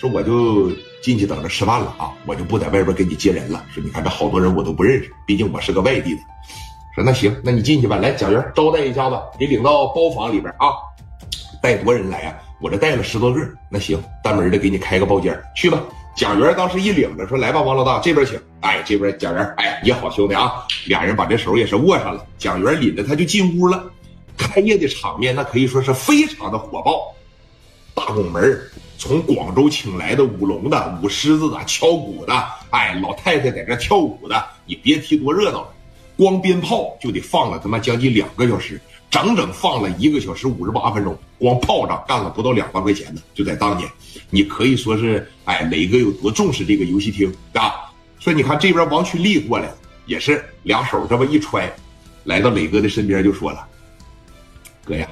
说我就进去等着吃饭了啊，我就不在外边给你接人了。说你看这好多人我都不认识，毕竟我是个外地的。说那行，那你进去吧。来，蒋元招待一下子，给领到包房里边啊。带多人来呀？我这带了十多个。那行，单门的给你开个包间，去吧。蒋元当时一领着说：“来吧，王老大，这边请。”哎，这边蒋元，哎，你好，兄弟啊！俩人把这手也是握上了。蒋元领着他就进屋了。开业的场面那可以说是非常的火爆。大拱门，从广州请来的舞龙的、舞狮子的、敲鼓的，哎，老太太在这跳舞的，你别提多热闹了。光鞭炮就得放了他妈将近两个小时，整整放了一个小时五十八分钟。光炮仗干了不到两万块钱呢，就在当年，你可以说是哎，磊哥有多重视这个游戏厅啊？说你看这边王群力过来了，也是两手这么一揣，来到磊哥的身边就说了：“ 哥呀，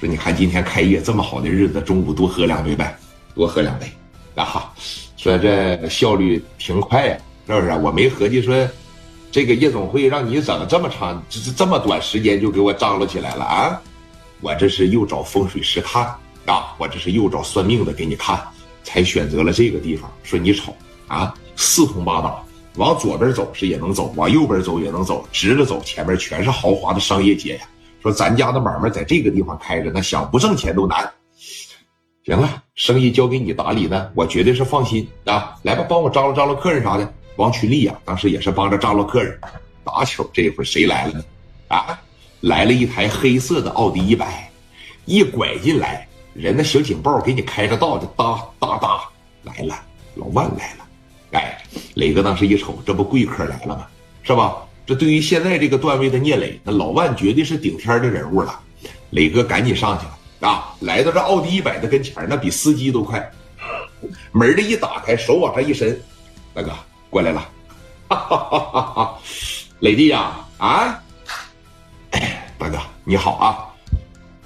说你看今天开业这么好的日子，中午多喝两杯呗，多喝两杯啊！说这效率挺快呀，是不是？我没合计说。”这个夜总会让你整这么长，这这这么短时间就给我张罗起来了啊！我这是又找风水师看啊，我这是又找算命的给你看，才选择了这个地方。说你瞅啊，四通八达，往左边走是也能走，往右边走也能走，直着走前面全是豪华的商业街呀。说咱家的买卖在这个地方开着，那想不挣钱都难。行了，生意交给你打理呢，我绝对是放心啊！来吧，帮我张罗张罗客人啥的。王群力呀，当时也是帮着张罗客人。打球这会儿谁来了？啊，来了一台黑色的奥迪一百，一拐进来，人那小警报给你开个道，就哒哒哒来了，老万来了。哎，磊哥当时一瞅，这不贵客来了吗？是吧？这对于现在这个段位的聂磊，那老万绝对是顶天的人物了。磊哥赶紧上去了啊，来到这奥迪一百的跟前，那比司机都快。门的一打开，手往上一伸，大哥。过来了，哈哈哈哈哈！磊弟呀，啊，大哥你好啊！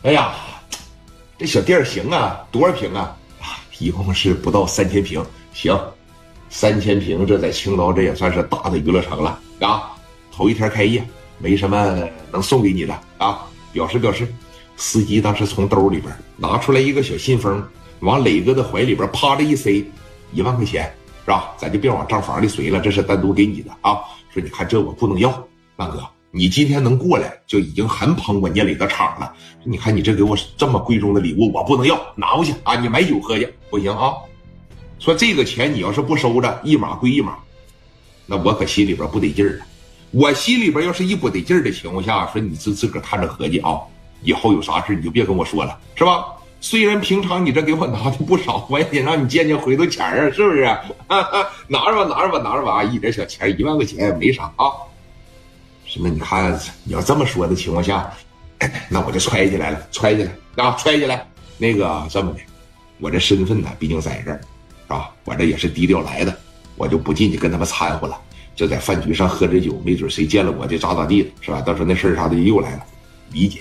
哎呀，这小店行啊，多少平啊？啊，一共是不到三千平。行，三千平，这在青岛这也算是大的娱乐城了啊！头一天开业，没什么能送给你的啊，表示表示。司机当时从兜里边拿出来一个小信封，往磊哥的怀里边啪的一塞，一万块钱。是吧？咱就别往账房里随了，这是单独给你的啊。说你看这我不能要，大哥，你今天能过来就已经很捧我聂磊的场了。你看你这给我这么贵重的礼物，我不能要，拿回去啊！你买酒喝去，不行啊。说这个钱你要是不收着，一码归一码，那我可心里边不得劲儿了。我心里边要是一不得劲的情况下，说你自自个看着合计啊，以后有啥事你就别跟我说了，是吧？虽然平常你这给我拿的不少，我也得让你见见回头钱啊，是不是？拿着吧，拿着吧，拿着吧，一点小钱，一万块钱也没啥啊。是那你看，你要这么说的情况下，那我就揣起来了，揣起来啊，揣起来。那个这么的，我这身份呢，毕竟在这儿，是吧？我这也是低调来的，我就不进去跟他们掺和了，就在饭局上喝点酒，没准谁见了我就咋咋地了，是吧？到时候那事儿啥的又来了，理解。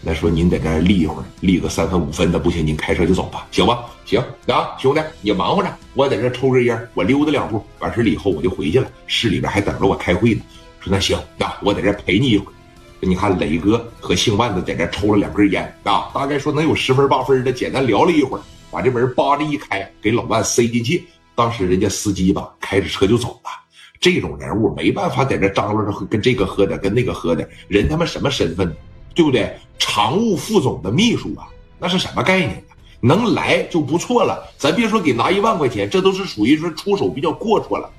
那说您在这立一会儿，立个三分五分的不行，您开车就走吧，行吧？行啊，兄弟，你忙活着，我在这抽根烟，我溜达两步，完事了以后我就回去了。市里边还等着我开会呢。说那行啊，我在这陪你一会儿。你看磊哥和姓万的在这抽了两根烟啊，大概说能有十分八分的，简单聊了一会儿，把这门叭的一开，给老万塞进去。当时人家司机吧开着车就走了。这种人物没办法在这张罗着跟这个喝点，跟那个喝点，人他妈什么身份？对不对？常务副总的秘书啊，那是什么概念？能来就不错了。咱别说给拿一万块钱，这都是属于说出手比较阔绰了。